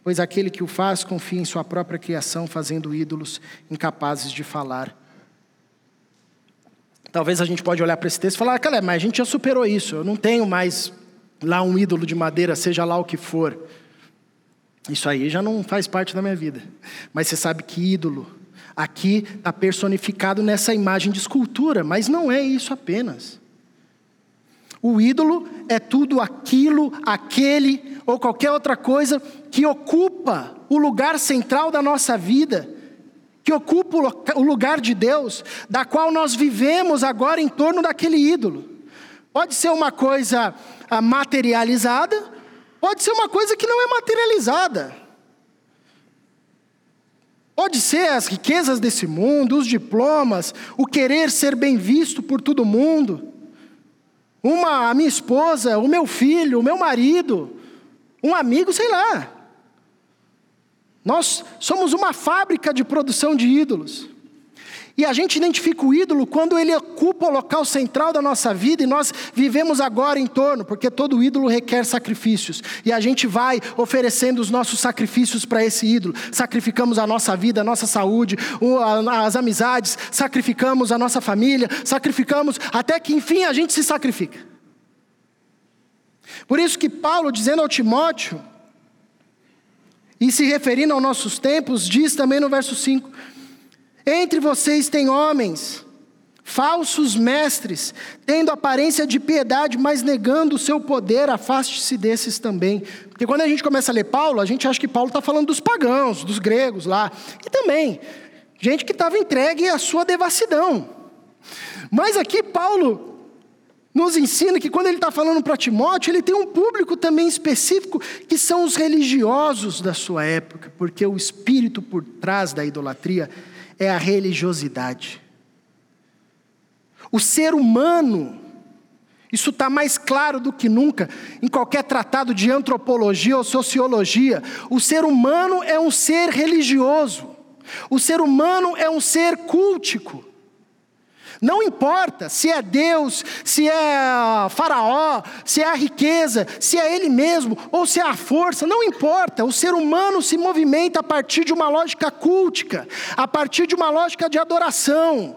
Pois aquele que o faz confia em sua própria criação, fazendo ídolos incapazes de falar. Talvez a gente pode olhar para esse texto e falar, cara, mas a gente já superou isso, eu não tenho mais lá um ídolo de madeira, seja lá o que for. Isso aí já não faz parte da minha vida. Mas você sabe que ídolo aqui está personificado nessa imagem de escultura, mas não é isso apenas. O ídolo é tudo aquilo, aquele ou qualquer outra coisa que ocupa o lugar central da nossa vida, que ocupa o lugar de Deus, da qual nós vivemos agora em torno daquele ídolo. Pode ser uma coisa ah, materializada, pode ser uma coisa que não é materializada. Pode ser as riquezas desse mundo, os diplomas, o querer ser bem visto por todo mundo uma a minha esposa, o meu filho, o meu marido, um amigo, sei lá. Nós somos uma fábrica de produção de ídolos. E a gente identifica o ídolo quando ele ocupa o local central da nossa vida e nós vivemos agora em torno, porque todo ídolo requer sacrifícios. E a gente vai oferecendo os nossos sacrifícios para esse ídolo. Sacrificamos a nossa vida, a nossa saúde, as amizades, sacrificamos a nossa família, sacrificamos até que enfim a gente se sacrifica. Por isso que Paulo, dizendo ao Timóteo, e se referindo aos nossos tempos, diz também no verso 5: entre vocês tem homens, falsos mestres, tendo aparência de piedade, mas negando o seu poder, afaste-se desses também. Porque quando a gente começa a ler Paulo, a gente acha que Paulo está falando dos pagãos, dos gregos lá. E também, gente que estava entregue à sua devassidão. Mas aqui Paulo nos ensina que quando ele está falando para Timóteo, ele tem um público também específico, que são os religiosos da sua época, porque o espírito por trás da idolatria é a religiosidade. O ser humano, isso está mais claro do que nunca em qualquer tratado de antropologia ou sociologia. O ser humano é um ser religioso. O ser humano é um ser cultico. Não importa se é Deus, se é Faraó, se é a riqueza, se é ele mesmo ou se é a força, não importa. O ser humano se movimenta a partir de uma lógica cultica, a partir de uma lógica de adoração.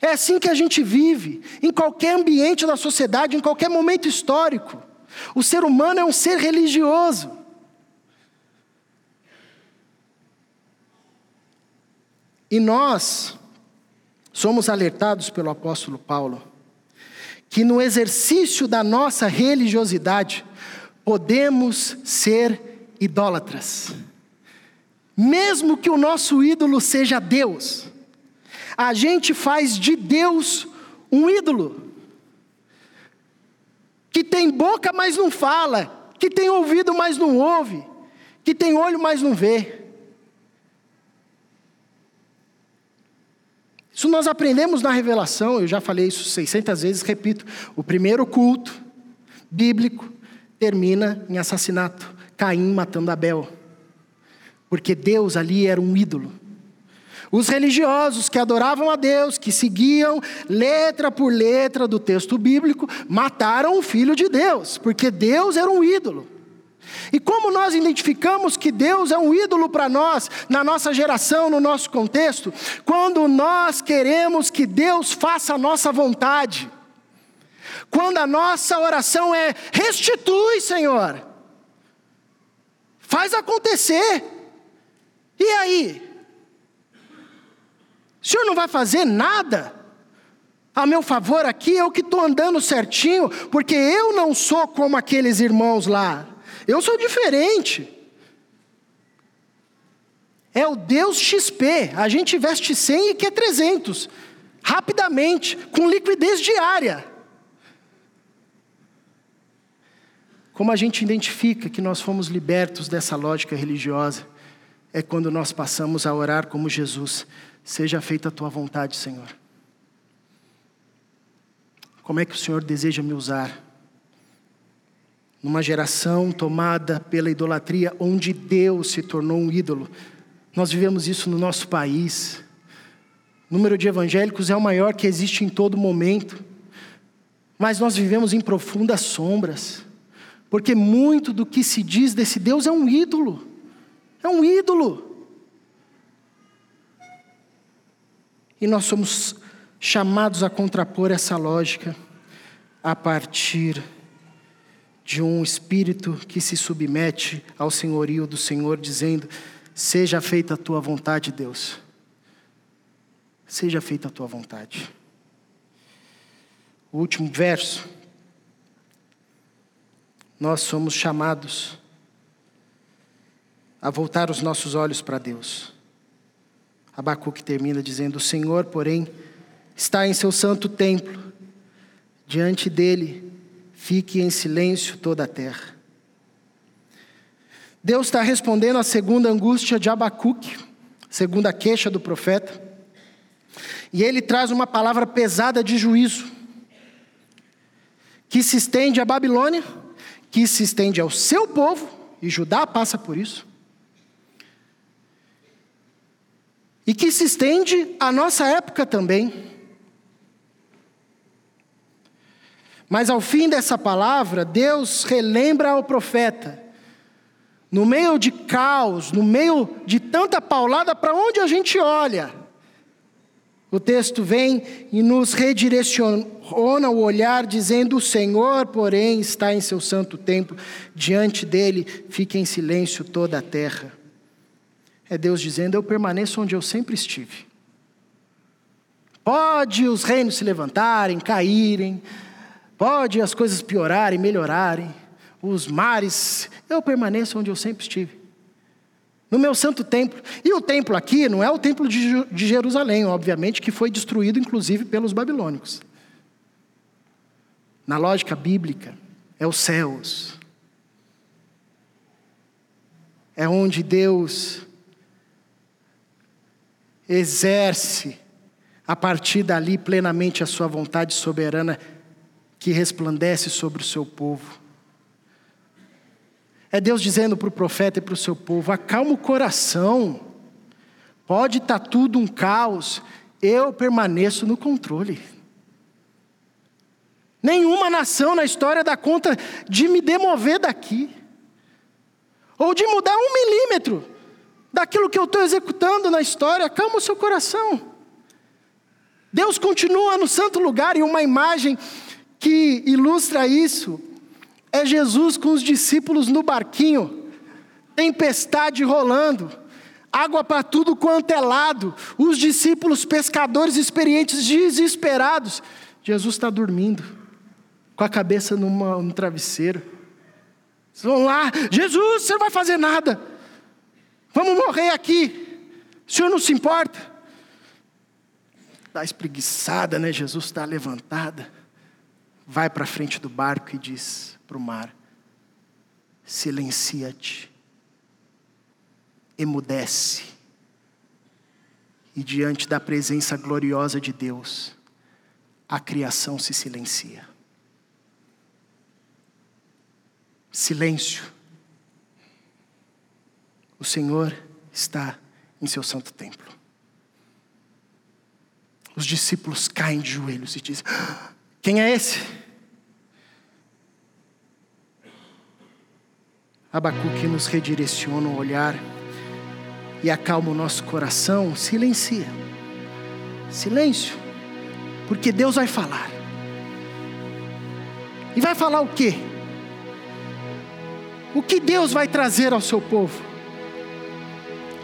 É assim que a gente vive, em qualquer ambiente da sociedade, em qualquer momento histórico. O ser humano é um ser religioso. E nós, somos alertados pelo apóstolo Paulo que no exercício da nossa religiosidade podemos ser idólatras. Mesmo que o nosso ídolo seja Deus, a gente faz de Deus um ídolo. Que tem boca, mas não fala, que tem ouvido, mas não ouve, que tem olho, mas não vê. Isso nós aprendemos na revelação, eu já falei isso 600 vezes, repito. O primeiro culto bíblico termina em assassinato, Caim matando Abel. Porque Deus ali era um ídolo. Os religiosos que adoravam a Deus, que seguiam letra por letra do texto bíblico, mataram o filho de Deus, porque Deus era um ídolo. E como nós identificamos que Deus é um ídolo para nós, na nossa geração, no nosso contexto? Quando nós queremos que Deus faça a nossa vontade. Quando a nossa oração é: restitui, Senhor. Faz acontecer. E aí? O senhor não vai fazer nada? A meu favor aqui, eu que estou andando certinho, porque eu não sou como aqueles irmãos lá. Eu sou diferente. É o Deus XP. A gente investe 100 e quer 300. Rapidamente, com liquidez diária. Como a gente identifica que nós fomos libertos dessa lógica religiosa? É quando nós passamos a orar como Jesus: Seja feita a tua vontade, Senhor. Como é que o Senhor deseja me usar? Numa geração tomada pela idolatria, onde Deus se tornou um ídolo. Nós vivemos isso no nosso país. O número de evangélicos é o maior que existe em todo momento, mas nós vivemos em profundas sombras, porque muito do que se diz desse Deus é um ídolo, é um ídolo. E nós somos chamados a contrapor essa lógica a partir de um espírito que se submete ao senhorio do Senhor, dizendo: Seja feita a tua vontade, Deus. Seja feita a tua vontade. O último verso. Nós somos chamados a voltar os nossos olhos para Deus. Abacuque termina dizendo: O Senhor, porém, está em seu santo templo, diante dele fique em silêncio toda a terra. Deus está respondendo à segunda angústia de Abacuque, segunda queixa do profeta, e ele traz uma palavra pesada de juízo, que se estende à Babilônia, que se estende ao seu povo, e Judá passa por isso, e que se estende à nossa época também. Mas ao fim dessa palavra, Deus relembra ao profeta, no meio de caos, no meio de tanta paulada, para onde a gente olha? O texto vem e nos redireciona o olhar, dizendo: O Senhor, porém, está em seu santo templo, diante dele fica em silêncio toda a terra. É Deus dizendo: Eu permaneço onde eu sempre estive. Pode os reinos se levantarem, caírem, Pode as coisas piorarem, melhorarem, os mares, eu permaneço onde eu sempre estive. No meu santo templo. E o templo aqui não é o templo de Jerusalém, obviamente, que foi destruído inclusive pelos babilônicos. Na lógica bíblica, é os céus. É onde Deus exerce a partir dali plenamente a sua vontade soberana que resplandece sobre o seu povo. É Deus dizendo para o profeta e para o seu povo: acalma o coração, pode estar tá tudo um caos, eu permaneço no controle. Nenhuma nação na história dá conta de me demover daqui, ou de mudar um milímetro daquilo que eu estou executando na história. Acalma o seu coração. Deus continua no santo lugar e uma imagem que ilustra isso é Jesus com os discípulos no barquinho, tempestade rolando, água para tudo quanto é lado, os discípulos pescadores experientes desesperados. Jesus está dormindo, com a cabeça numa, no travesseiro. Vocês vão lá, Jesus, você não vai fazer nada, vamos morrer aqui, o senhor não se importa? Dá espreguiçada, né? Jesus está levantada vai para frente do barco e diz para o mar: silencia-te, emudece. E diante da presença gloriosa de Deus, a criação se silencia. Silêncio. O Senhor está em seu santo templo. Os discípulos caem de joelhos e dizem: Quem é esse? Abacuque nos redireciona o olhar e acalma o nosso coração, silencia. Silêncio, porque Deus vai falar. E vai falar o quê? O que Deus vai trazer ao seu povo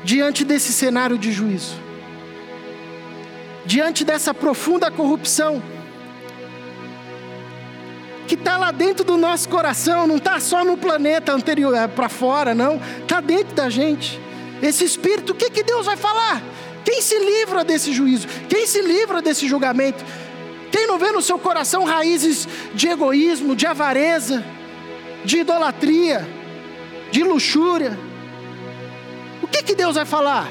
diante desse cenário de juízo? Diante dessa profunda corrupção que está lá dentro do nosso coração, não está só no planeta anterior, é, para fora, não, está dentro da gente. Esse espírito, o que, que Deus vai falar? Quem se livra desse juízo? Quem se livra desse julgamento? Quem não vê no seu coração raízes de egoísmo, de avareza, de idolatria, de luxúria? O que, que Deus vai falar?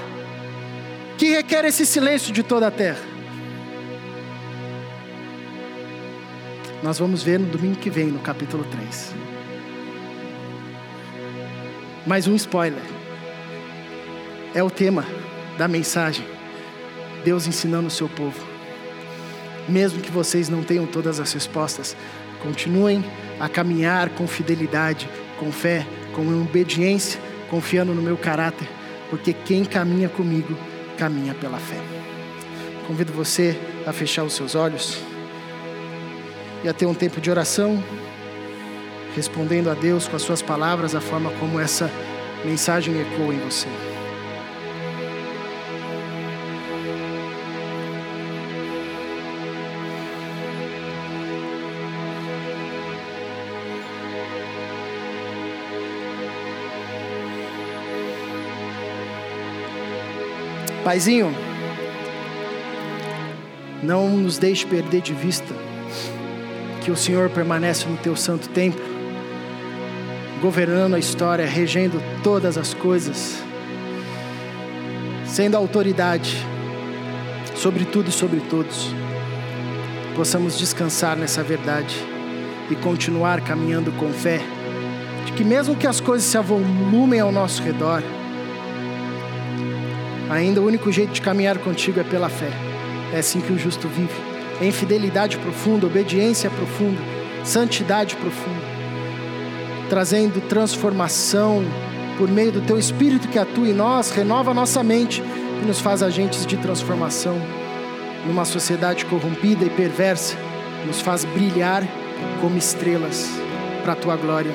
Que requer esse silêncio de toda a terra. Nós vamos ver no domingo que vem, no capítulo 3. Mais um spoiler. É o tema da mensagem. Deus ensinando o seu povo. Mesmo que vocês não tenham todas as respostas, continuem a caminhar com fidelidade, com fé, com obediência, confiando no meu caráter, porque quem caminha comigo caminha pela fé. Convido você a fechar os seus olhos e a ter um tempo de oração, respondendo a Deus com as suas palavras, a forma como essa mensagem ecoa em você. Paizinho, não nos deixe perder de vista que o Senhor permanece no teu santo templo, governando a história, regendo todas as coisas, sendo autoridade sobre tudo e sobre todos. Possamos descansar nessa verdade e continuar caminhando com fé, de que mesmo que as coisas se avolumem ao nosso redor, Ainda o único jeito de caminhar contigo é pela fé. É assim que o justo vive. Em fidelidade profunda, obediência profunda, santidade profunda, trazendo transformação por meio do teu espírito que atua em nós, renova nossa mente e nos faz agentes de transformação. Numa sociedade corrompida e perversa, nos faz brilhar como estrelas para a tua glória.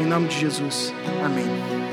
Em nome de Jesus. Amém.